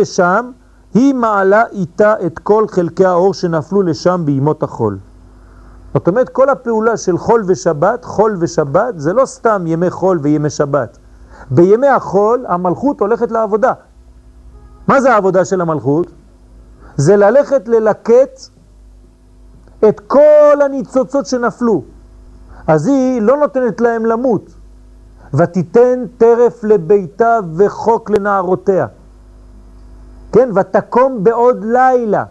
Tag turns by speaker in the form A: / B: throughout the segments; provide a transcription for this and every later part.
A: לשם, היא מעלה איתה את כל חלקי האור שנפלו לשם בימות החול. זאת אומרת, כל הפעולה של חול ושבת, חול ושבת, זה לא סתם ימי חול וימי שבת. בימי החול המלכות הולכת לעבודה. מה זה העבודה של המלכות? זה ללכת ללקט את כל הניצוצות שנפלו. אז היא לא נותנת להם למות. ותיתן טרף לביתה וחוק לנערותיה. כן, ותקום בעוד לילה.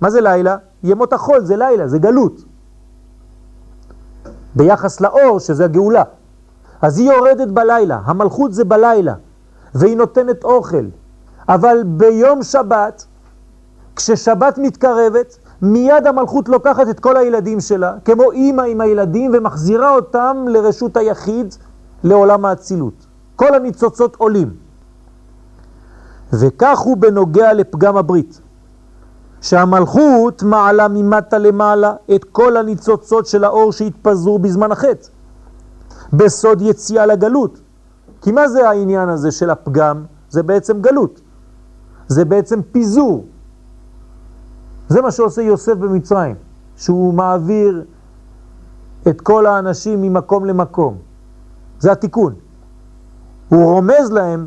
A: מה זה לילה? ימות החול זה לילה, זה גלות. ביחס לאור שזה הגאולה. אז היא יורדת בלילה, המלכות זה בלילה, והיא נותנת אוכל. אבל ביום שבת, כששבת מתקרבת, מיד המלכות לוקחת את כל הילדים שלה, כמו אימא עם הילדים, ומחזירה אותם לרשות היחיד, לעולם האצילות. כל הניצוצות עולים. וכך הוא בנוגע לפגם הברית, שהמלכות מעלה ממטה למעלה את כל הניצוצות של האור שהתפזרו בזמן החטא, בסוד יציאה לגלות. כי מה זה העניין הזה של הפגם? זה בעצם גלות. זה בעצם פיזור. זה מה שעושה יוסף במצרים, שהוא מעביר את כל האנשים ממקום למקום. זה התיקון. הוא רומז להם,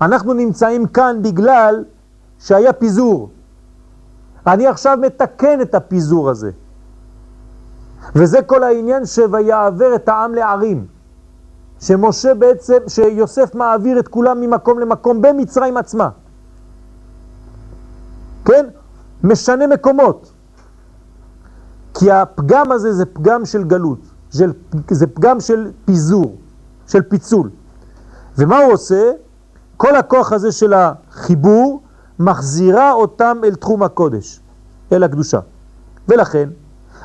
A: אנחנו נמצאים כאן בגלל שהיה פיזור. אני עכשיו מתקן את הפיזור הזה. וזה כל העניין שויעבר את העם לערים. שמשה בעצם, שיוסף מעביר את כולם ממקום למקום במצרים עצמה. כן? משנה מקומות. כי הפגם הזה זה פגם של גלות, של, זה פגם של פיזור, של פיצול. ומה הוא עושה? כל הכוח הזה של החיבור מחזירה אותם אל תחום הקודש, אל הקדושה. ולכן,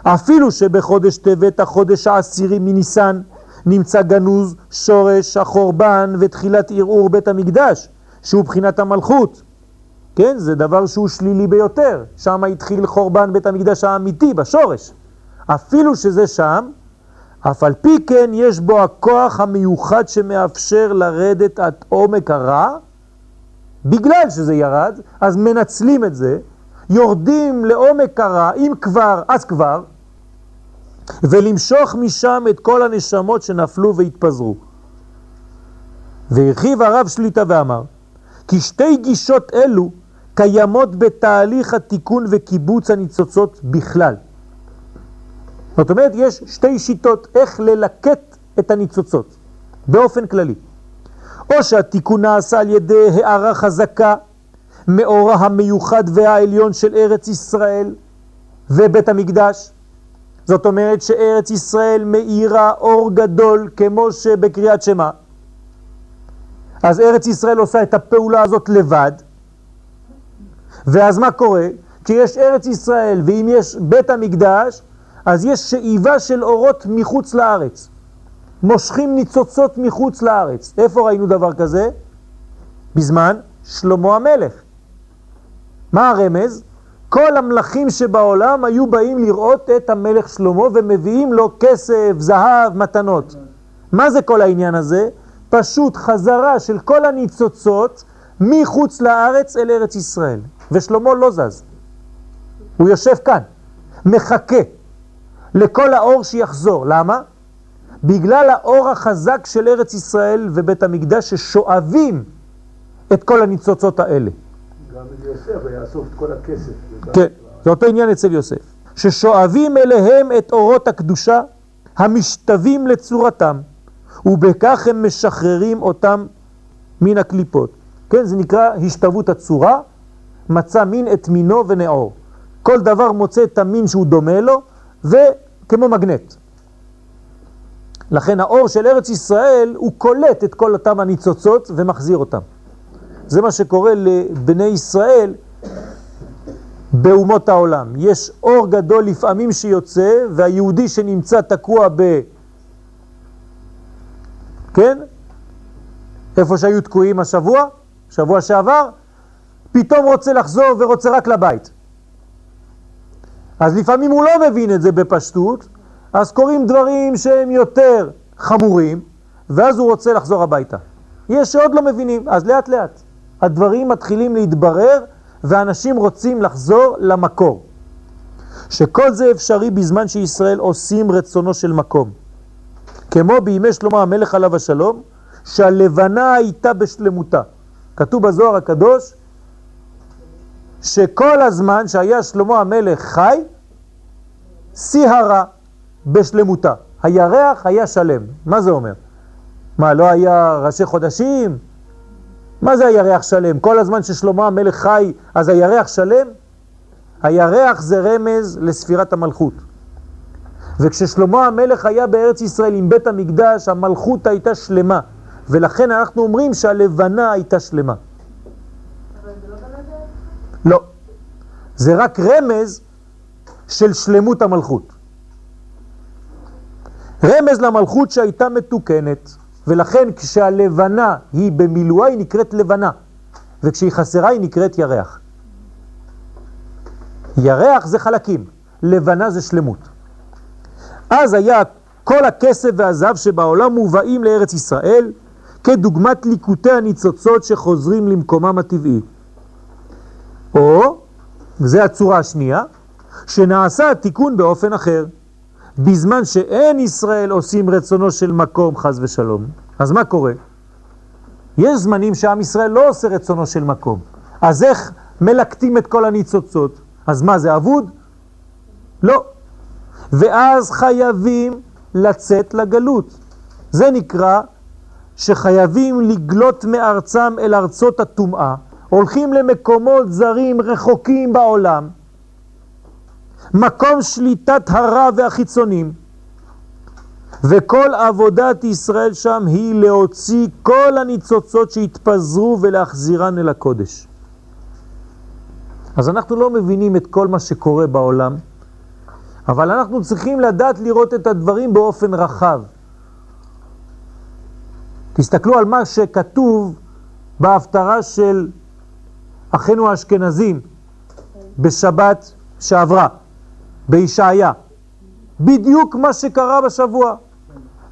A: אפילו שבחודש טבת, החודש העשירי מניסן, נמצא גנוז שורש החורבן ותחילת ערעור בית המקדש, שהוא בחינת המלכות, כן? זה דבר שהוא שלילי ביותר. שם התחיל חורבן בית המקדש האמיתי, בשורש. אפילו שזה שם, אף על פי כן יש בו הכוח המיוחד שמאפשר לרדת עד עומק הרע, בגלל שזה ירד, אז מנצלים את זה, יורדים לעומק הרע, אם כבר, אז כבר, ולמשוך משם את כל הנשמות שנפלו והתפזרו. והרחיב הרב שליטה ואמר, כי שתי גישות אלו קיימות בתהליך התיקון וקיבוץ הניצוצות בכלל. זאת אומרת, יש שתי שיטות איך ללקט את הניצוצות, באופן כללי. או שהתיקון נעשה על ידי הערה חזקה, מאורה המיוחד והעליון של ארץ ישראל ובית המקדש. זאת אומרת שארץ ישראל מאירה אור גדול כמו שבקריאת שמה. אז ארץ ישראל עושה את הפעולה הזאת לבד, ואז מה קורה? כי יש ארץ ישראל ואם יש בית המקדש, אז יש שאיבה של אורות מחוץ לארץ. מושכים ניצוצות מחוץ לארץ. איפה ראינו דבר כזה? בזמן שלמה המלך. מה הרמז? כל המלכים שבעולם היו באים לראות את המלך שלמה ומביאים לו כסף, זהב, מתנות. מה זה כל העניין הזה? פשוט חזרה של כל הניצוצות מחוץ לארץ אל ארץ ישראל. ושלמה לא זז. הוא יושב כאן, מחכה לכל האור שיחזור. למה? בגלל האור החזק של ארץ ישראל ובית המקדש ששואבים את כל הניצוצות האלה.
B: גם יוסף יאסוף את כל הכסף.
A: כן, זה אותו עניין אצל יוסף. ששואבים אליהם את אורות הקדושה המשתווים לצורתם, ובכך הם משחררים אותם מן הקליפות. כן, זה נקרא השתוות הצורה, מצא מין את מינו ונאור. כל דבר מוצא את המין שהוא דומה לו, וכמו מגנט. לכן האור של ארץ ישראל הוא קולט את כל אותם הניצוצות ומחזיר אותם. זה מה שקורה לבני ישראל באומות העולם. יש אור גדול לפעמים שיוצא, והיהודי שנמצא תקוע ב... כן? איפה שהיו תקועים השבוע, שבוע שעבר, פתאום רוצה לחזור ורוצה רק לבית. אז לפעמים הוא לא מבין את זה בפשטות, אז קוראים דברים שהם יותר חמורים, ואז הוא רוצה לחזור הביתה. יש שעוד לא מבינים, אז לאט לאט. הדברים מתחילים להתברר ואנשים רוצים לחזור למקור. שכל זה אפשרי בזמן שישראל עושים רצונו של מקום. כמו בימי שלמה המלך עליו השלום, שהלבנה הייתה בשלמותה. כתוב בזוהר הקדוש שכל הזמן שהיה שלמה המלך חי, סיהרה בשלמותה. הירח היה שלם. מה זה אומר? מה, לא היה ראשי חודשים? מה זה הירח שלם? כל הזמן ששלמה המלך חי, אז הירח שלם? הירח זה רמז לספירת המלכות. וכששלמה המלך היה בארץ ישראל עם בית המקדש, המלכות הייתה שלמה. ולכן אנחנו אומרים שהלבנה הייתה שלמה.
C: אבל זה לא באמת...
A: לא. זה רק רמז של שלמות המלכות. רמז למלכות שהייתה מתוקנת, ולכן כשהלבנה היא במילואה היא נקראת לבנה, וכשהיא חסרה היא נקראת ירח. ירח זה חלקים, לבנה זה שלמות. אז היה כל הכסף והזהב שבעולם מובאים לארץ ישראל, כדוגמת ליקוטי הניצוצות שחוזרים למקומם הטבעי. או, וזו הצורה השנייה, שנעשה התיקון באופן אחר. בזמן שאין ישראל עושים רצונו של מקום, חז ושלום. אז מה קורה? יש זמנים שעם ישראל לא עושה רצונו של מקום. אז איך מלקטים את כל הניצוצות? אז מה, זה אבוד? לא. ואז חייבים לצאת לגלות. זה נקרא שחייבים לגלות מארצם אל ארצות הטומאה, הולכים למקומות זרים רחוקים בעולם, מקום שליטת הרע והחיצונים, וכל עבודת ישראל שם היא להוציא כל הניצוצות שהתפזרו ולהחזירן אל הקודש. אז אנחנו לא מבינים את כל מה שקורה בעולם, אבל אנחנו צריכים לדעת לראות את הדברים באופן רחב. תסתכלו על מה שכתוב בהפטרה של אחינו האשכנזים בשבת שעברה, בישעיה. בדיוק מה שקרה בשבוע.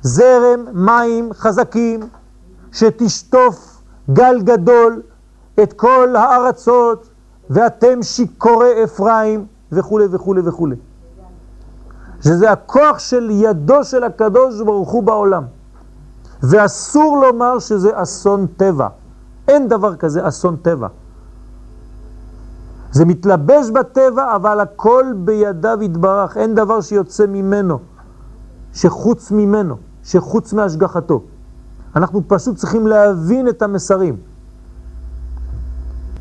A: זרם מים חזקים שתשטוף גל גדול את כל הארצות ואתם שיכורי אפרים וכו' וכו' וכו'. שזה הכוח של ידו של הקדוש ברוך הוא בעולם. ואסור לומר שזה אסון טבע. אין דבר כזה אסון טבע. זה מתלבש בטבע, אבל הכל בידיו יתברך. אין דבר שיוצא ממנו, שחוץ ממנו, שחוץ מהשגחתו. אנחנו פשוט צריכים להבין את המסרים.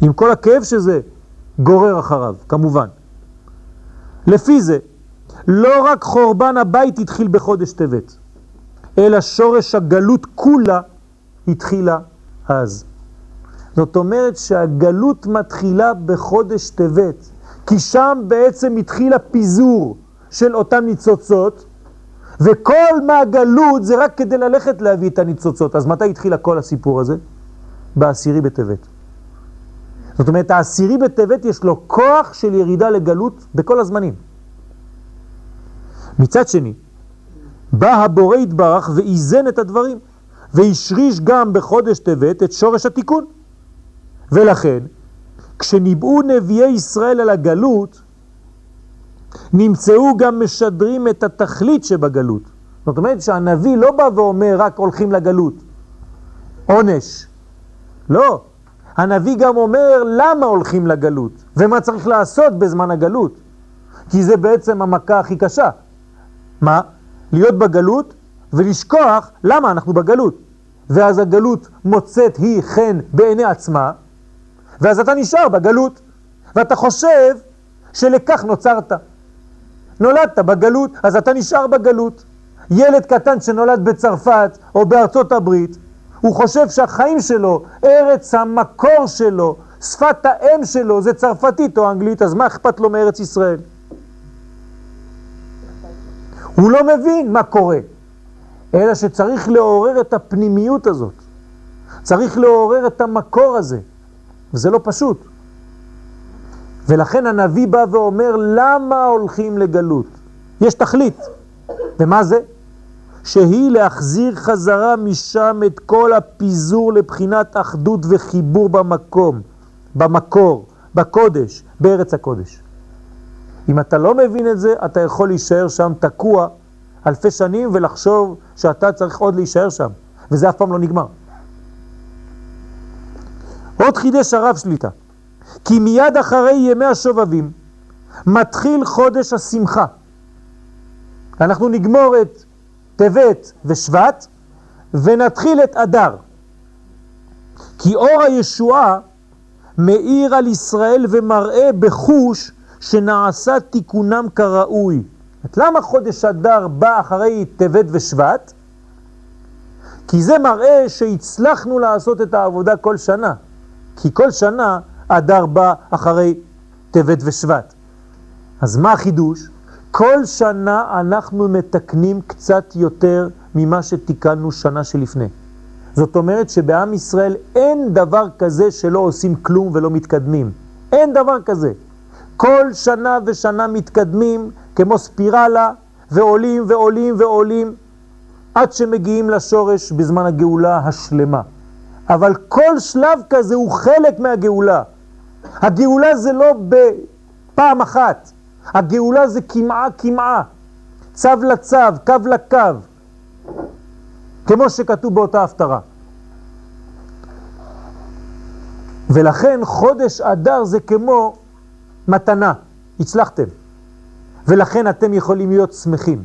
A: עם כל הכאב שזה גורר אחריו, כמובן. לפי זה, לא רק חורבן הבית התחיל בחודש טבת, אלא שורש הגלות כולה התחילה אז. זאת אומרת שהגלות מתחילה בחודש טבת, כי שם בעצם התחיל הפיזור של אותם ניצוצות, וכל מהגלות זה רק כדי ללכת להביא את הניצוצות. אז מתי התחילה כל הסיפור הזה? בעשירי בטבת. זאת אומרת, העשירי בטבת יש לו כוח של ירידה לגלות בכל הזמנים. מצד שני, בא הבורא יתברך ואיזן את הדברים, והשריש גם בחודש טבת את שורש התיקון. ולכן, כשניבאו נביאי ישראל על הגלות, נמצאו גם משדרים את התכלית שבגלות. זאת אומרת שהנביא לא בא ואומר רק הולכים לגלות, עונש. לא. הנביא גם אומר למה הולכים לגלות, ומה צריך לעשות בזמן הגלות. כי זה בעצם המכה הכי קשה. מה? להיות בגלות ולשכוח למה אנחנו בגלות. ואז הגלות מוצאת היא חן בעיני עצמה, ואז אתה נשאר בגלות, ואתה חושב שלכך נוצרת. נולדת בגלות, אז אתה נשאר בגלות. ילד קטן שנולד בצרפת או בארצות הברית, הוא חושב שהחיים שלו, ארץ המקור שלו, שפת האם שלו זה צרפתית או אנגלית, אז מה אכפת לו מארץ ישראל? הוא לא מבין מה קורה, אלא שצריך לעורר את הפנימיות הזאת. צריך לעורר את המקור הזה, וזה לא פשוט. ולכן הנביא בא ואומר, למה הולכים לגלות? יש תכלית. ומה זה? שהיא להחזיר חזרה משם את כל הפיזור לבחינת אחדות וחיבור במקום, במקור, בקודש, בארץ הקודש. אם אתה לא מבין את זה, אתה יכול להישאר שם תקוע אלפי שנים ולחשוב שאתה צריך עוד להישאר שם, וזה אף פעם לא נגמר. עוד חידש הרב שליטה, כי מיד אחרי ימי השובבים מתחיל חודש השמחה. אנחנו נגמור את טבת ושבט ונתחיל את אדר. כי אור הישועה מאיר על ישראל ומראה בחוש שנעשה תיקונם כראוי. את למה חודש אדר בא אחרי טבת ושבט? כי זה מראה שהצלחנו לעשות את העבודה כל שנה. כי כל שנה אדר בא אחרי טבת ושבט. אז מה החידוש? כל שנה אנחנו מתקנים קצת יותר ממה שתיקנו שנה שלפני. זאת אומרת שבעם ישראל אין דבר כזה שלא עושים כלום ולא מתקדמים. אין דבר כזה. כל שנה ושנה מתקדמים כמו ספירלה ועולים ועולים ועולים עד שמגיעים לשורש בזמן הגאולה השלמה. אבל כל שלב כזה הוא חלק מהגאולה. הגאולה זה לא בפעם אחת, הגאולה זה כמעה כמעה, צו לצו, קו לקו, כמו שכתוב באותה הפטרה. ולכן חודש אדר זה כמו מתנה, הצלחתם. ולכן אתם יכולים להיות שמחים.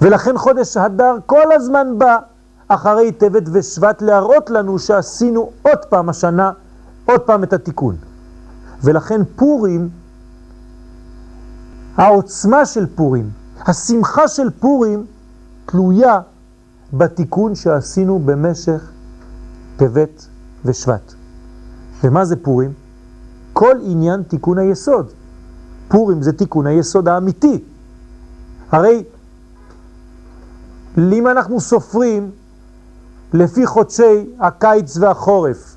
A: ולכן חודש הדר כל הזמן בא אחרי טבת ושבט להראות לנו שעשינו עוד פעם השנה, עוד פעם את התיקון. ולכן פורים, העוצמה של פורים, השמחה של פורים, תלויה בתיקון שעשינו במשך טבת ושבט. ומה זה פורים? כל עניין תיקון היסוד. פורים זה תיקון היסוד האמיתי. הרי אם אנחנו סופרים לפי חודשי הקיץ והחורף,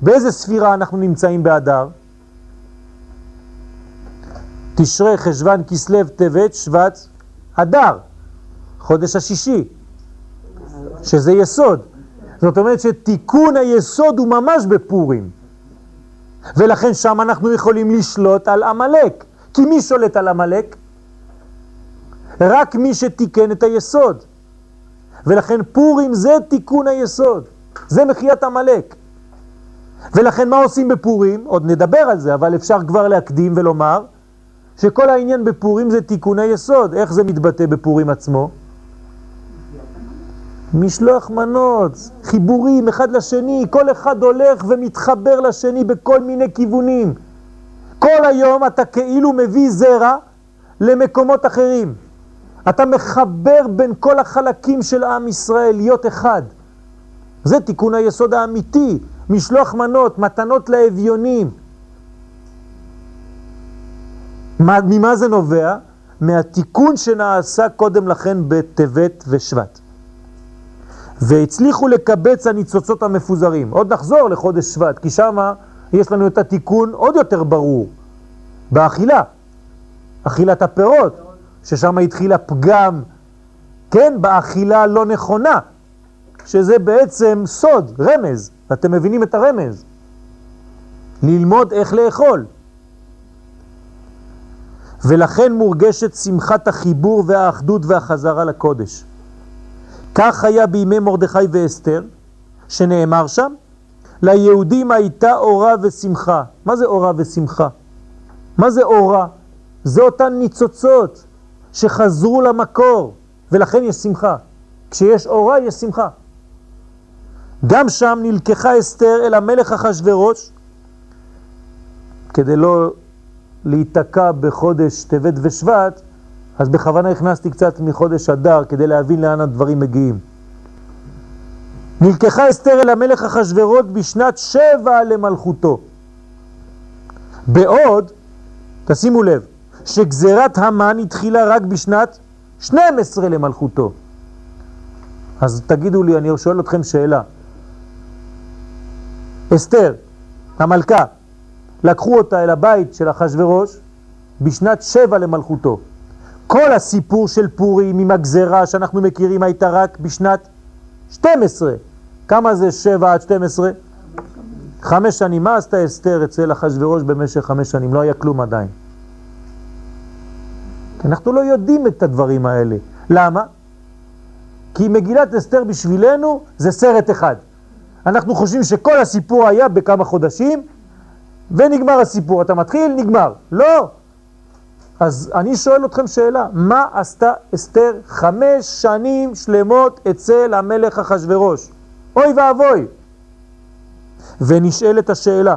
A: באיזה ספירה אנחנו נמצאים באדר? תשרה, חשבן, כסלו, טבת, שבט, אדר, חודש השישי, שזה יסוד. זאת אומרת שתיקון היסוד הוא ממש בפורים. ולכן שם אנחנו יכולים לשלוט על עמלק. כי מי שולט על עמלק? רק מי שתיקן את היסוד. ולכן פורים זה תיקון היסוד, זה מחיית עמלק. ולכן מה עושים בפורים? עוד נדבר על זה, אבל אפשר כבר להקדים ולומר שכל העניין בפורים זה תיקון היסוד. איך זה מתבטא בפורים עצמו? משלוח מנות, חיבורים אחד לשני, כל אחד הולך ומתחבר לשני בכל מיני כיוונים. כל היום אתה כאילו מביא זרע למקומות אחרים. אתה מחבר בין כל החלקים של עם ישראל, להיות אחד. זה תיקון היסוד האמיתי, משלוח מנות, מתנות לאביונים. ממה זה נובע? מהתיקון שנעשה קודם לכן בטבת ושבט. והצליחו לקבץ הניצוצות המפוזרים. עוד נחזור לחודש שבט, כי שם יש לנו את התיקון עוד יותר ברור, באכילה, אכילת הפירות, ששם התחיל הפגם, כן, באכילה לא נכונה, שזה בעצם סוד, רמז, ואתם מבינים את הרמז. ללמוד איך לאכול. ולכן מורגשת שמחת החיבור והאחדות והחזרה לקודש. כך היה בימי מרדכי ואסתר, שנאמר שם, ליהודים הייתה אורה ושמחה. מה זה אורה ושמחה? מה זה אורה? זה אותן ניצוצות שחזרו למקור, ולכן יש שמחה. כשיש אורה יש שמחה. גם שם נלקחה אסתר אל המלך אחשורוש, כדי לא להיתקע בחודש טבת ושבט, אז בכוונה הכנסתי קצת מחודש אדר כדי להבין לאן הדברים מגיעים. נלקחה אסתר אל המלך אחשורוש בשנת שבע למלכותו. בעוד, תשימו לב, שגזירת המן התחילה רק בשנת 12 למלכותו. אז תגידו לי, אני שואל אתכם שאלה. אסתר, המלכה, לקחו אותה אל הבית של אחשורוש בשנת שבע למלכותו. כל הסיפור של פורים עם הגזרה שאנחנו מכירים הייתה רק בשנת 12. כמה זה 7 עד 12? חמש שנים. מה עשתה אסתר אצל אחשוורוש במשך חמש שנים? לא היה כלום עדיין. אנחנו לא יודעים את הדברים האלה. למה? כי מגילת אסתר בשבילנו זה סרט אחד. אנחנו חושבים שכל הסיפור היה בכמה חודשים, ונגמר הסיפור. אתה מתחיל, נגמר. לא. אז אני שואל אתכם שאלה, מה עשתה אסתר חמש שנים שלמות אצל המלך אחשורוש? אוי ואבוי. ונשאלת השאלה,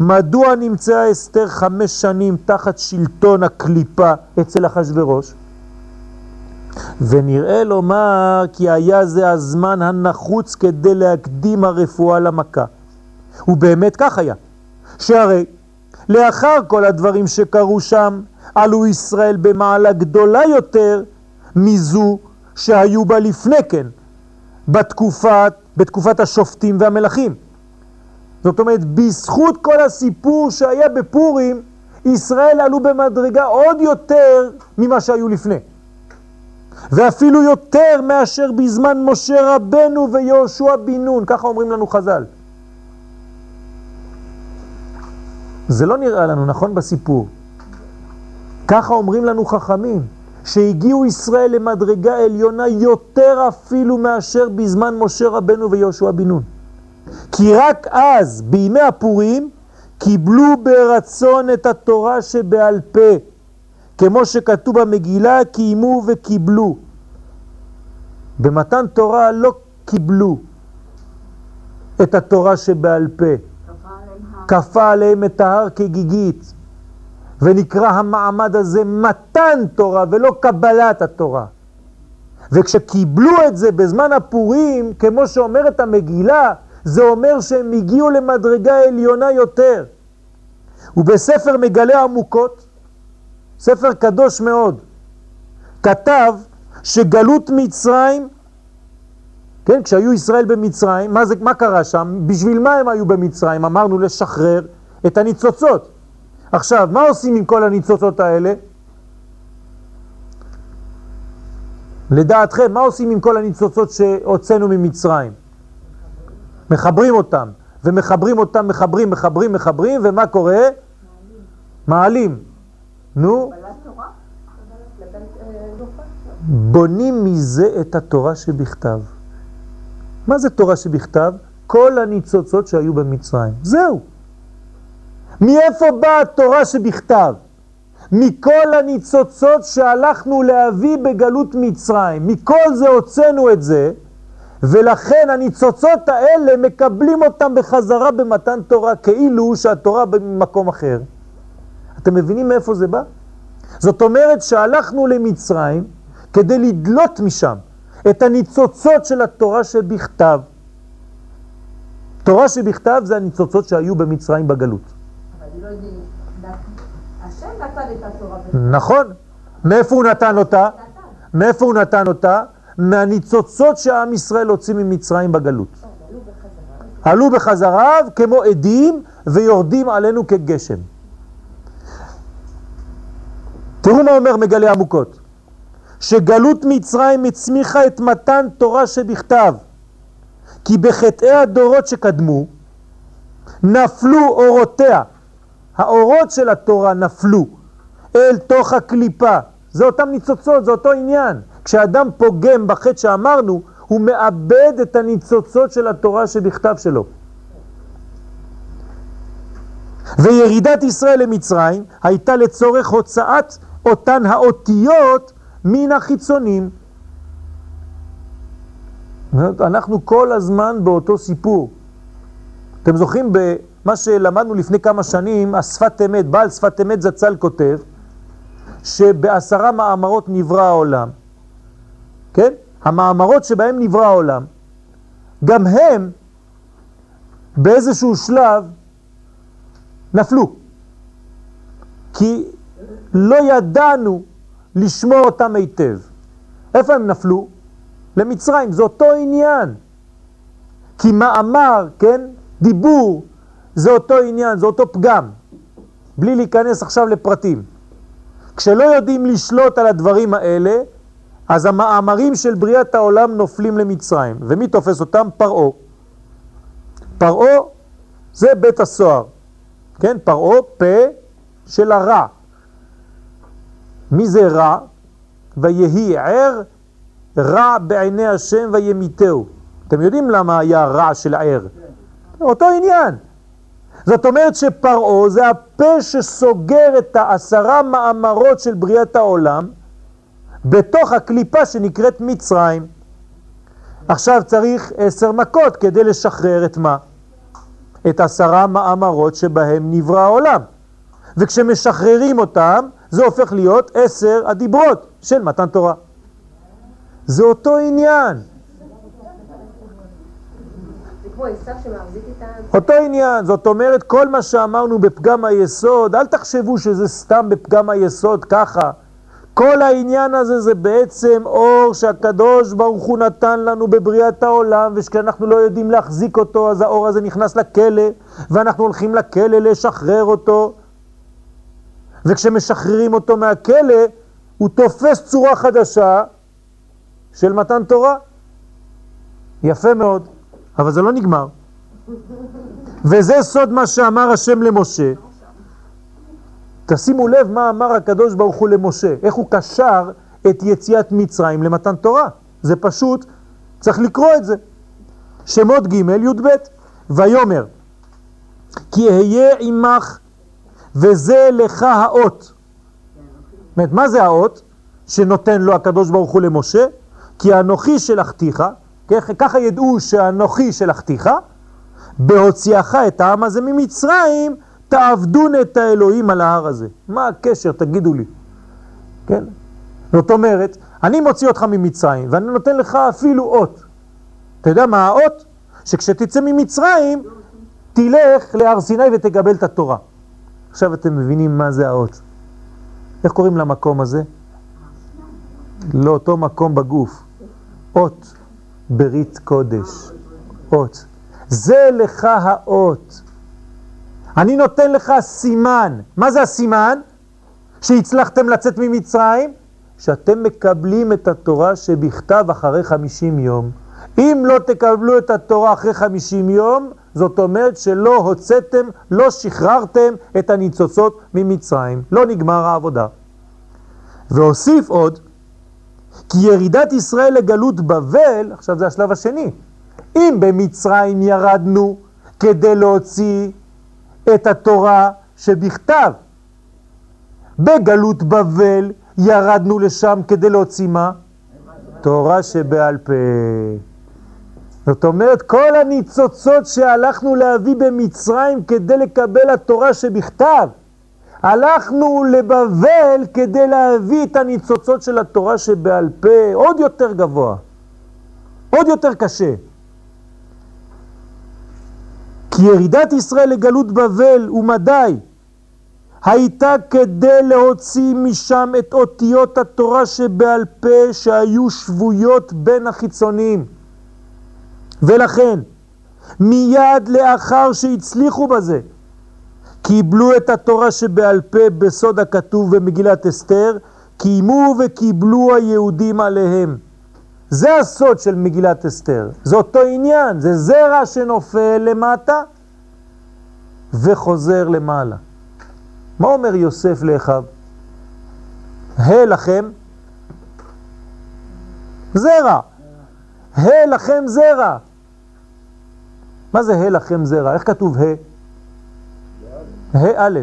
A: מדוע נמצאה אסתר חמש שנים תחת שלטון הקליפה אצל אחשורוש? ונראה לומר כי היה זה הזמן הנחוץ כדי להקדים הרפואה למכה. ובאמת כך היה, שהרי לאחר כל הדברים שקרו שם, עלו ישראל במעלה גדולה יותר מזו שהיו בה לפני כן, בתקופת, בתקופת השופטים והמלכים. זאת אומרת, בזכות כל הסיפור שהיה בפורים, ישראל עלו במדרגה עוד יותר ממה שהיו לפני. ואפילו יותר מאשר בזמן משה רבנו ויהושע בן נון, ככה אומרים לנו חז"ל. זה לא נראה לנו, נכון, בסיפור. ככה אומרים לנו חכמים, שהגיעו ישראל למדרגה עליונה יותר אפילו מאשר בזמן משה רבנו ויהושע בן נון. כי רק אז, בימי הפורים, קיבלו ברצון את התורה שבעל פה, כמו שכתוב במגילה, קיימו וקיבלו. במתן תורה לא קיבלו את התורה שבעל פה. כפה עליהם את ההר כגיגית, ונקרא המעמד הזה מתן תורה ולא קבלת התורה. וכשקיבלו את זה בזמן הפורים, כמו שאומרת המגילה, זה אומר שהם הגיעו למדרגה עליונה יותר. ובספר מגלה עמוקות, ספר קדוש מאוד, כתב שגלות מצרים, כן, כשהיו ישראל במצרים, מה, זה, מה קרה שם? בשביל מה הם היו במצרים? אמרנו לשחרר את הניצוצות. עכשיו, מה עושים עם כל הניצוצות האלה? לדעתכם, מה עושים עם כל הניצוצות שהוצאנו ממצרים? מחברים אותם, ומחברים אותם, מחברים, מחברים, מחברים, ומה קורה? מעלים. נו? בונים מזה את התורה שבכתב. מה זה תורה שבכתב? כל הניצוצות שהיו במצרים. זהו. מאיפה באה התורה שבכתב? מכל הניצוצות שהלכנו להביא בגלות מצרים. מכל זה הוצאנו את זה, ולכן הניצוצות האלה מקבלים אותם בחזרה במתן תורה, כאילו שהתורה במקום אחר. אתם מבינים מאיפה זה בא? זאת אומרת שהלכנו למצרים כדי לדלות משם את הניצוצות של התורה שבכתב. תורה שבכתב זה הניצוצות שהיו במצרים בגלות.
C: אבל לא השם נתן את התורה.
A: נכון. מאיפה הוא נתן אותה? מאיפה הוא נתן אותה? מהניצוצות שעם ישראל הוציא ממצרים בגלות. עלו בחזריו כמו עדים ויורדים עלינו כגשם. תראו מה אומר מגלה עמוקות. שגלות מצרים הצמיחה את מתן תורה שבכתב, כי בחטאי הדורות שקדמו נפלו אורותיה, האורות של התורה נפלו אל תוך הקליפה, זה אותם ניצוצות, זה אותו עניין. כשאדם פוגם בחטא שאמרנו, הוא מאבד את הניצוצות של התורה שבכתב שלו. וירידת ישראל למצרים הייתה לצורך הוצאת אותן האותיות מן החיצונים. אנחנו כל הזמן באותו סיפור. אתם זוכרים במה שלמדנו לפני כמה שנים, השפת אמת, בעל שפת אמת זצ"ל כותב, שבעשרה מאמרות נברא העולם. כן? המאמרות שבהם נברא העולם, גם הם באיזשהו שלב נפלו. כי לא ידענו לשמור אותם היטב. איפה הם נפלו? למצרים, זה אותו עניין. כי מאמר, כן, דיבור, זה אותו עניין, זה אותו פגם. בלי להיכנס עכשיו לפרטים. כשלא יודעים לשלוט על הדברים האלה, אז המאמרים של בריאת העולם נופלים למצרים. ומי תופס אותם? פרעו. פרעו זה בית הסוהר, כן? פרעו פה של הרע. מי זה רע? ויהי ער רע בעיני השם וימיתהו. אתם יודעים למה היה רע של ער? אותו עניין. זאת אומרת שפרעו זה הפה שסוגר את העשרה מאמרות של בריאת העולם בתוך הקליפה שנקראת מצרים. עכשיו צריך עשר מכות כדי לשחרר את מה? את עשרה מאמרות שבהם נברא העולם. וכשמשחררים אותם, זה הופך להיות עשר הדיברות של מתן תורה. זה אותו עניין. אותו עניין, זאת אומרת כל מה שאמרנו בפגם היסוד, אל תחשבו שזה סתם בפגם היסוד ככה. כל העניין הזה זה בעצם אור שהקדוש ברוך הוא נתן לנו בבריאת העולם ושכשאנחנו לא יודעים להחזיק אותו אז האור הזה נכנס לכלא ואנחנו הולכים לכלא לשחרר אותו וכשמשחררים אותו מהכלא הוא תופס צורה חדשה של מתן תורה. יפה מאוד, אבל זה לא נגמר. וזה סוד מה שאמר השם למשה. תשימו לב מה אמר הקדוש ברוך הוא למשה, איך הוא קשר את יציאת מצרים למתן תורה. זה פשוט, צריך לקרוא את זה. שמות ג' י"ב, ויומר, כי אהיה עמך וזה לך האות. זאת מה זה האות שנותן לו הקדוש ברוך הוא למשה? כי אנוכי שלחתיך, ככה ידעו שאנוכי שלחתיך, בהוציאך את העם הזה ממצרים, תעבדון את האלוהים על ההר הזה. מה הקשר, תגידו לי. כן? זאת אומרת, אני מוציא אותך ממצרים, ואני נותן לך אפילו אות. אתה יודע מה האות? שכשתצא ממצרים, תלך להר סיני ותקבל את התורה. עכשיו אתם מבינים מה זה האות. איך קוראים למקום הזה? לאותו מקום בגוף. אות, ברית קודש. אות. זה לך האות. אני נותן לך סימן. מה זה הסימן? שהצלחתם לצאת ממצרים? שאתם מקבלים את התורה שבכתב אחרי חמישים יום. אם לא תקבלו את התורה אחרי חמישים יום, זאת אומרת שלא הוצאתם, לא שחררתם את הניצוצות ממצרים. לא נגמר העבודה. והוסיף עוד, כי ירידת ישראל לגלות בבל, עכשיו זה השלב השני, אם במצרים ירדנו כדי להוציא את התורה שבכתב, בגלות בבל ירדנו לשם כדי להוציא מה? תורה שבעל פה. זאת אומרת, כל הניצוצות שהלכנו להביא במצרים כדי לקבל התורה שבכתב, הלכנו לבבל כדי להביא את הניצוצות של התורה שבעל פה עוד יותר גבוה, עוד יותר קשה. כי ירידת ישראל לגלות בבל ומדי הייתה כדי להוציא משם את אותיות התורה שבעל פה שהיו שבויות בין החיצונים. ולכן, מיד לאחר שהצליחו בזה, קיבלו את התורה שבעל פה בסוד הכתוב במגילת אסתר, קיימו וקיבלו היהודים עליהם. זה הסוד של מגילת אסתר, זה אותו עניין, זה זרע שנופל למטה וחוזר למעלה. מה אומר יוסף לאחיו? הא לכם זרע, הא לכם זרע. מה זה הא לכם זרע? איך כתוב הא? ה' א',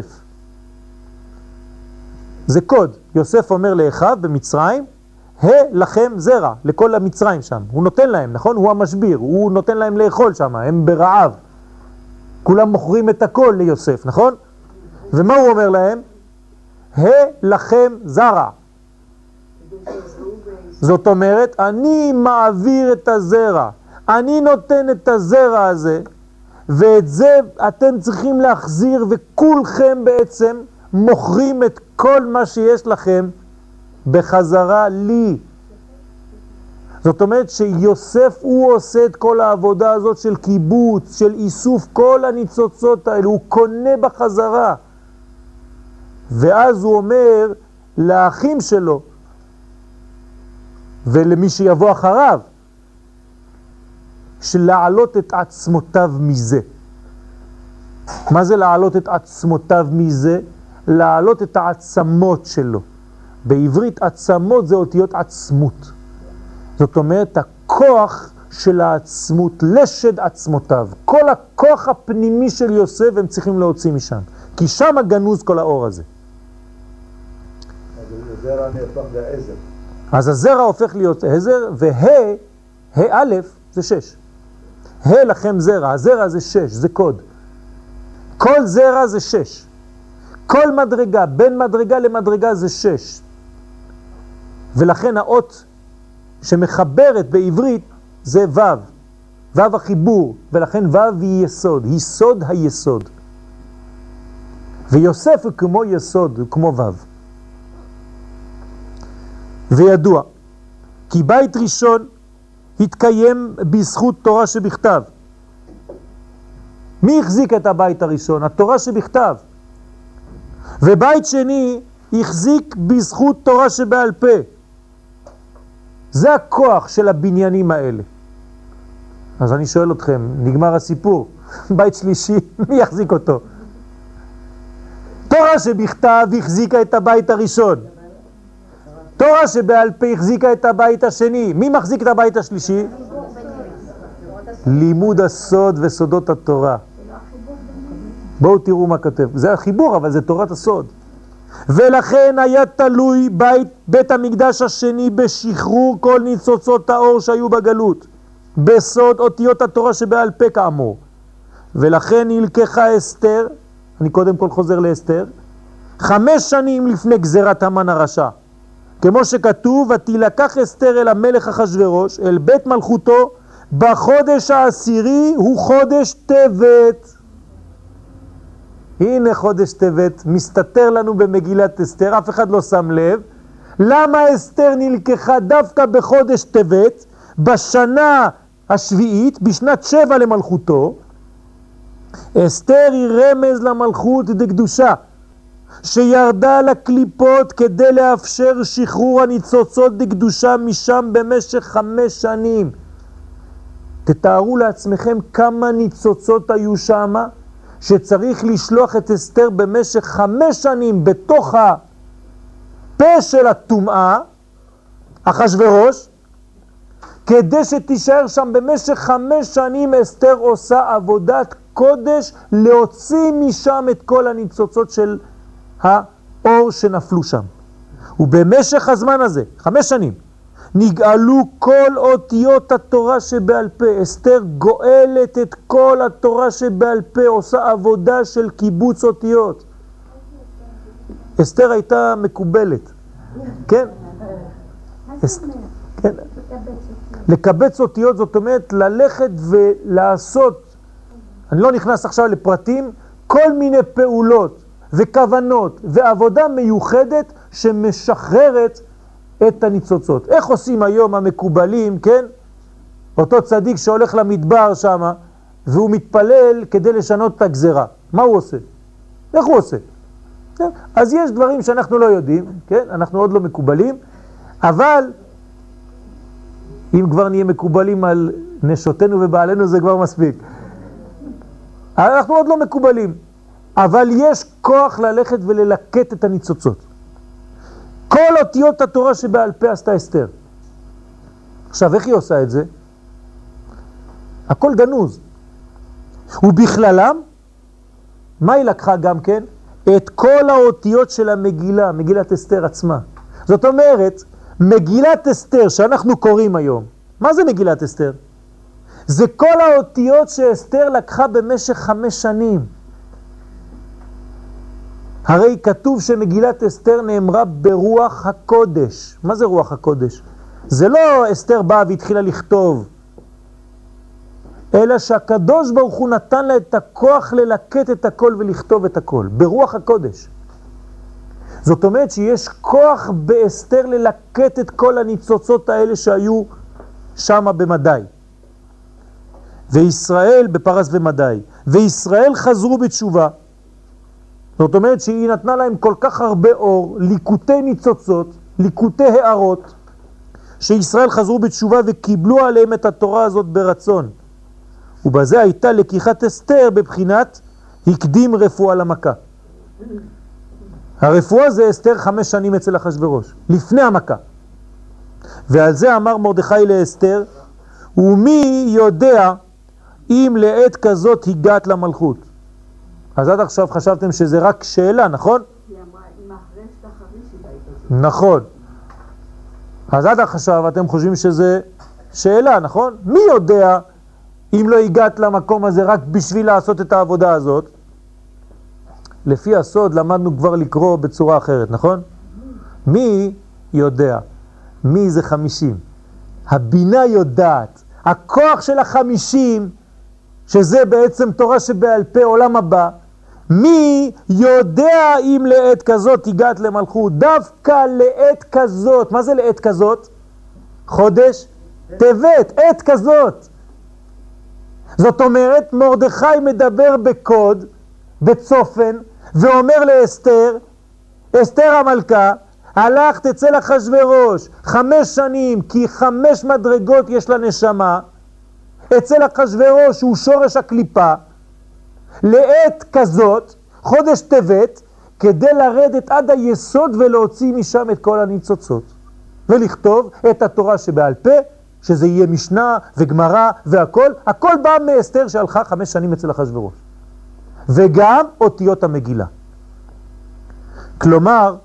A: זה קוד. יוסף אומר לאחיו במצרים, ה' לכם זרע, לכל המצרים שם. הוא נותן להם, נכון? הוא המשביר, הוא נותן להם לאכול שם, הם ברעב. כולם מוכרים את הכל ליוסף, נכון? ומה הוא אומר להם? ה' לכם זרע. זאת אומרת, אני מעביר את הזרע, אני נותן את הזרע הזה ואת זה אתם צריכים להחזיר, וכולכם בעצם מוכרים את כל מה שיש לכם בחזרה לי. זאת אומרת שיוסף הוא עושה את כל העבודה הזאת של קיבוץ, של איסוף כל הניצוצות האלו, הוא קונה בחזרה. ואז הוא אומר, לאחים שלו ולמי שיבוא אחריו, של להעלות את עצמותיו מזה. מה זה להעלות את עצמותיו מזה? להעלות את העצמות שלו. בעברית עצמות זה אותיות עצמות. זאת אומרת, הכוח של העצמות, לשד עצמותיו. כל הכוח הפנימי של יוסף הם צריכים להוציא משם, כי שם גנוז כל האור הזה.
B: אז הזרע
A: הופך להיות עזר, וה', ה' א' זה שש. ה' לכם זרע, הזרע זה שש, זה קוד. כל זרע זה שש. כל מדרגה, בין מדרגה למדרגה זה שש. ולכן האות שמחברת בעברית זה ו', ו' החיבור, ולכן ו' היא יסוד, היא סוד היסוד. ויוסף הוא כמו יסוד, הוא כמו ו'. וידוע, כי בית ראשון התקיים בזכות תורה שבכתב. מי החזיק את הבית הראשון? התורה שבכתב. ובית שני החזיק בזכות תורה שבעל פה. זה הכוח של הבניינים האלה. אז אני שואל אתכם, נגמר הסיפור, בית שלישי, מי יחזיק אותו? תורה שבכתב החזיקה את הבית הראשון. תורה שבעל פה החזיקה את הבית השני. מי מחזיק את הבית השלישי? לימוד הסוד וסודות התורה. בואו תראו מה כתב. זה החיבור, אבל זה תורת הסוד. ולכן היה תלוי בית, בית המקדש השני בשחרור כל ניצוצות האור שהיו בגלות, בסוד אותיות התורה שבעל פה כאמור. ולכן נלקחה אסתר, אני קודם כל חוזר לאסתר, חמש שנים לפני גזירת המן הרשע. כמו שכתוב, ותילקח אסתר אל המלך אחשורוש, אל בית מלכותו, בחודש העשירי הוא חודש טבת. הנה חודש טבת, מסתתר לנו במגילת אסתר, אף אחד לא שם לב. למה אסתר נלקחה דווקא בחודש טבת, בשנה השביעית, בשנת שבע למלכותו? אסתר היא רמז למלכות דקדושה. שירדה לקליפות כדי לאפשר שחרור הניצוצות דקדושה משם במשך חמש שנים. תתארו לעצמכם כמה ניצוצות היו שם, שצריך לשלוח את אסתר במשך חמש שנים בתוך הפה של הטומאה, אחשורוש, כדי שתישאר שם במשך חמש שנים אסתר עושה עבודת קודש להוציא משם את כל הניצוצות של האור שנפלו שם. ובמשך הזמן הזה, חמש שנים, נגאלו כל אותיות התורה שבעל פה. אסתר גואלת את כל התורה שבעל פה, עושה עבודה של קיבוץ אותיות. אסתר הייתה מקובלת, כן? כן. לקבץ אותיות זאת אומרת ללכת ולעשות, אני לא נכנס עכשיו לפרטים, כל מיני פעולות וכוונות ועבודה מיוחדת שמשחררת את הניצוצות. איך עושים היום המקובלים, כן? אותו צדיק שהולך למדבר שם והוא מתפלל כדי לשנות את הגזרה. מה הוא עושה? איך הוא עושה? כן? אז יש דברים שאנחנו לא יודעים, כן? אנחנו עוד לא מקובלים, אבל אם כבר נהיה מקובלים על נשותינו ובעלינו זה כבר מספיק. אנחנו עוד לא מקובלים. אבל יש כוח ללכת וללקט את הניצוצות. כל אותיות התורה שבעל פה עשתה אסתר. עכשיו, איך היא עושה את זה? הכל גנוז. ובכללם, מה היא לקחה גם כן? את כל האותיות של המגילה, מגילת אסתר עצמה. זאת אומרת, מגילת אסתר שאנחנו קוראים היום, מה זה מגילת אסתר? זה כל האותיות שאסתר לקחה במשך חמש שנים. הרי כתוב שמגילת אסתר נאמרה ברוח הקודש. מה זה רוח הקודש? זה לא אסתר באה והתחילה לכתוב, אלא שהקדוש ברוך הוא נתן לה את הכוח ללקט את הכל ולכתוב את הכל, ברוח הקודש. זאת אומרת שיש כוח באסתר ללקט את כל הניצוצות האלה שהיו שם במדי. וישראל בפרס ומדי, וישראל חזרו בתשובה, זאת אומרת שהיא נתנה להם כל כך הרבה אור, ליקוטי ניצוצות, ליקוטי הערות, שישראל חזרו בתשובה וקיבלו עליהם את התורה הזאת ברצון. ובזה הייתה לקיחת אסתר בבחינת הקדים רפואה למכה. הרפואה זה אסתר חמש שנים אצל אחשוורוש, לפני המכה. ועל זה אמר מרדכי לאסתר, ומי יודע אם לעת כזאת הגעת למלכות. אז עד עכשיו חשבתם שזה רק שאלה, נכון? נכון. אז עד עכשיו אתם חושבים שזה שאלה, נכון? מי יודע אם לא הגעת למקום הזה רק בשביל לעשות את העבודה הזאת? לפי הסוד למדנו כבר לקרוא בצורה אחרת, נכון? מי יודע? מי זה חמישים? הבינה יודעת. הכוח של החמישים, שזה בעצם תורה שבעל פה עולם הבא, מי יודע אם לעת כזאת הגעת למלכות? דווקא לעת כזאת. מה זה לעת כזאת? חודש טבת, עת כזאת. זאת אומרת, מרדכי מדבר בקוד, בצופן, ואומר לאסתר, אסתר המלכה, הלכת אצל אחשוורוש חמש שנים, כי חמש מדרגות יש לנשמה, אצל אחשוורוש הוא שורש הקליפה, לעת כזאת, חודש טבת, כדי לרדת עד היסוד ולהוציא משם את כל הניצוצות. ולכתוב את התורה שבעל פה, שזה יהיה משנה וגמרא והכל, הכל בא מאסתר שהלכה חמש שנים אצל אחשוורוש. וגם אותיות המגילה. כלומר,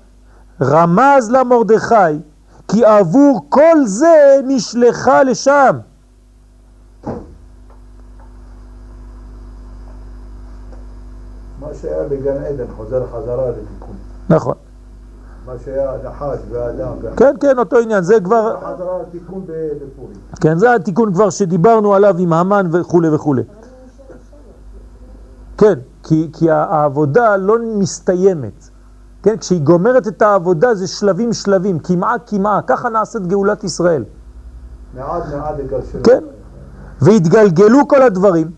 A: רמז למרדכי כי עבור כל זה נשלחה לשם.
B: מה שהיה בגן עדן חוזר חזרה לתיקון.
A: נכון.
B: מה שהיה נחש ואדם, גם
A: כן, כן, אותו עניין, זה כבר,
B: חזרה לתיקון בפורים.
A: כן, זה התיקון כבר שדיברנו עליו עם המן וכו' וכו'. כן, כי, כי העבודה לא מסתיימת. כן, כשהיא גומרת את העבודה זה שלבים שלבים, כמעה כמעה, ככה נעשית גאולת ישראל.
B: מעט מעט לגרשנו.
A: כן. והתגלגלו כל הדברים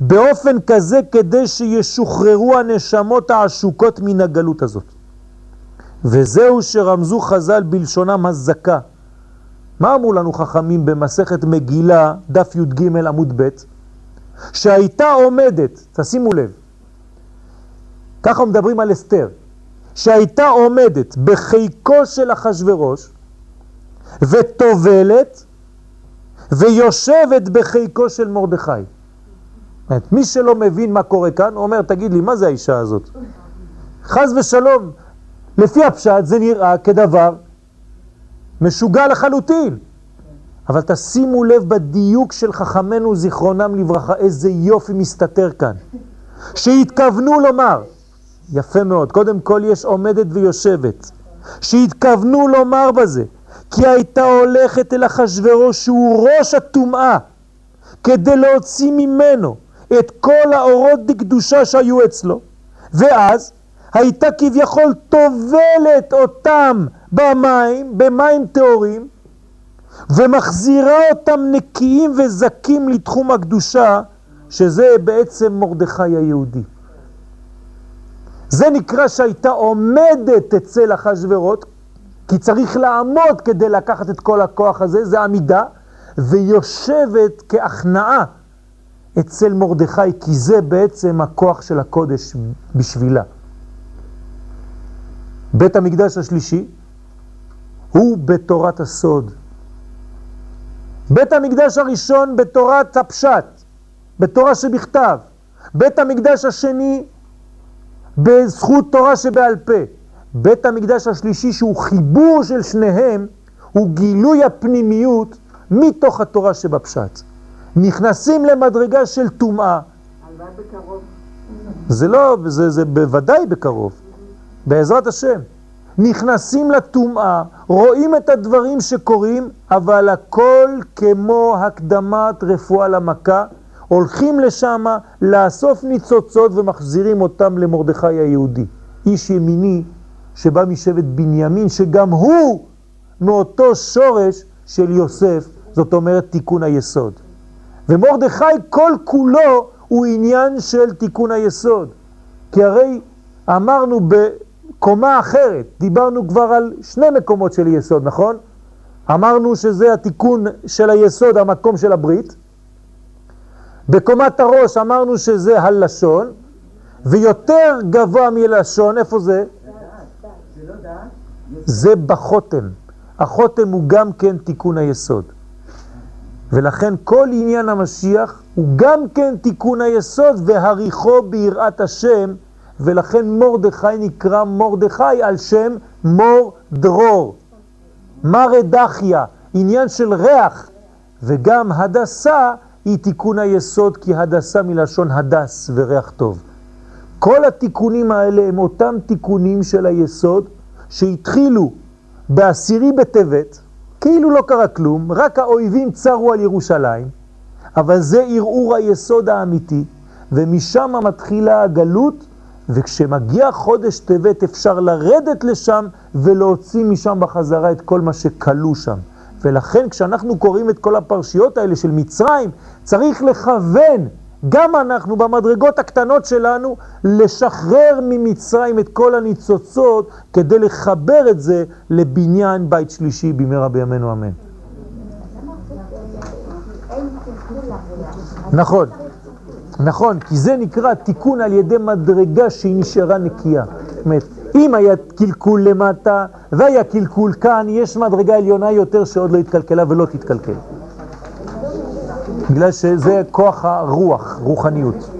A: באופן כזה כדי שישוחררו הנשמות העשוקות מן הגלות הזאת. וזהו שרמזו חז"ל בלשונם הזקה. מה אמרו לנו חכמים במסכת מגילה, דף י"ג עמוד ב'? שהייתה עומדת, תשימו לב, ככה מדברים על אסתר, שהייתה עומדת בחיקו של אחשוורוש וטובלת ויושבת בחיקו של מרדכי. אומרת, מי שלא מבין מה קורה כאן, אומר, תגיד לי, מה זה האישה הזאת? חז ושלום, לפי הפשט זה נראה כדבר משוגע לחלוטין. אבל תשימו לב בדיוק של חכמנו זיכרונם לברכה, איזה יופי מסתתר כאן. שהתכוונו לומר, יפה מאוד, קודם כל יש עומדת ויושבת, שהתכוונו לומר בזה, כי הייתה הולכת אל אחשוורוש שהוא ראש הטומאה, כדי להוציא ממנו את כל האורות דקדושה שהיו אצלו, ואז הייתה כביכול טובלת אותם במים, במים טהורים, ומחזירה אותם נקיים וזקים לתחום הקדושה, שזה בעצם מרדכי היהודי. זה נקרא שהייתה עומדת אצל אחשוורות, כי צריך לעמוד כדי לקחת את כל הכוח הזה, זה עמידה, ויושבת כהכנעה אצל מרדכי, כי זה בעצם הכוח של הקודש בשבילה. בית המקדש השלישי הוא בתורת הסוד. בית המקדש הראשון בתורת הפשט, בתורה שבכתב. בית המקדש השני בזכות תורה שבעל פה. בית המקדש השלישי שהוא חיבור של שניהם, הוא גילוי הפנימיות מתוך התורה שבפשט. נכנסים למדרגה של טומאה. זה לא, זה, זה בוודאי בקרוב, בעזרת השם. נכנסים לטומאה, רואים את הדברים שקורים, אבל הכל כמו הקדמת רפואה למכה, הולכים לשם לאסוף ניצוצות ומחזירים אותם למרדכי היהודי. איש ימיני שבא משבט בנימין, שגם הוא מאותו שורש של יוסף, זאת אומרת תיקון היסוד. ומרדכי כל כולו הוא עניין של תיקון היסוד. כי הרי אמרנו בקומה אחרת, דיברנו כבר על שני מקומות של יסוד, נכון? אמרנו שזה התיקון של היסוד, המקום של הברית. בקומת הראש אמרנו שזה הלשון, ויותר גבוה מלשון, איפה זה? זה בחותם. החותם הוא גם כן תיקון היסוד. ולכן כל עניין המשיח הוא גם כן תיקון היסוד והריחו ביראת השם, ולכן מורדכי נקרא מורדכי על שם מור דרור. מרא דחיה, עניין של ריח, וגם הדסה היא תיקון היסוד, כי הדסה מלשון הדס וריח טוב. כל התיקונים האלה הם אותם תיקונים של היסוד שהתחילו בעשירי בטבת, כאילו לא קרה כלום, רק האויבים צרו על ירושלים, אבל זה ערעור היסוד האמיתי, ומשם מתחילה הגלות, וכשמגיע חודש טבת אפשר לרדת לשם ולהוציא משם בחזרה את כל מה שכלו שם. ולכן כשאנחנו קוראים את כל הפרשיות האלה של מצרים, צריך לכוון גם אנחנו במדרגות הקטנות שלנו לשחרר ממצרים את כל הניצוצות כדי לחבר את זה לבניין בית שלישי במהרה בימינו אמן. נכון, נכון, כי זה נקרא תיקון על ידי מדרגה שהיא נשארה נקייה. זאת אומרת, אם היה קלקול למטה והיה קלקול כאן, יש מדרגה עליונה יותר שעוד לא התקלקלה ולא תתקלקל. בגלל שזה כוח הרוח, רוחניות.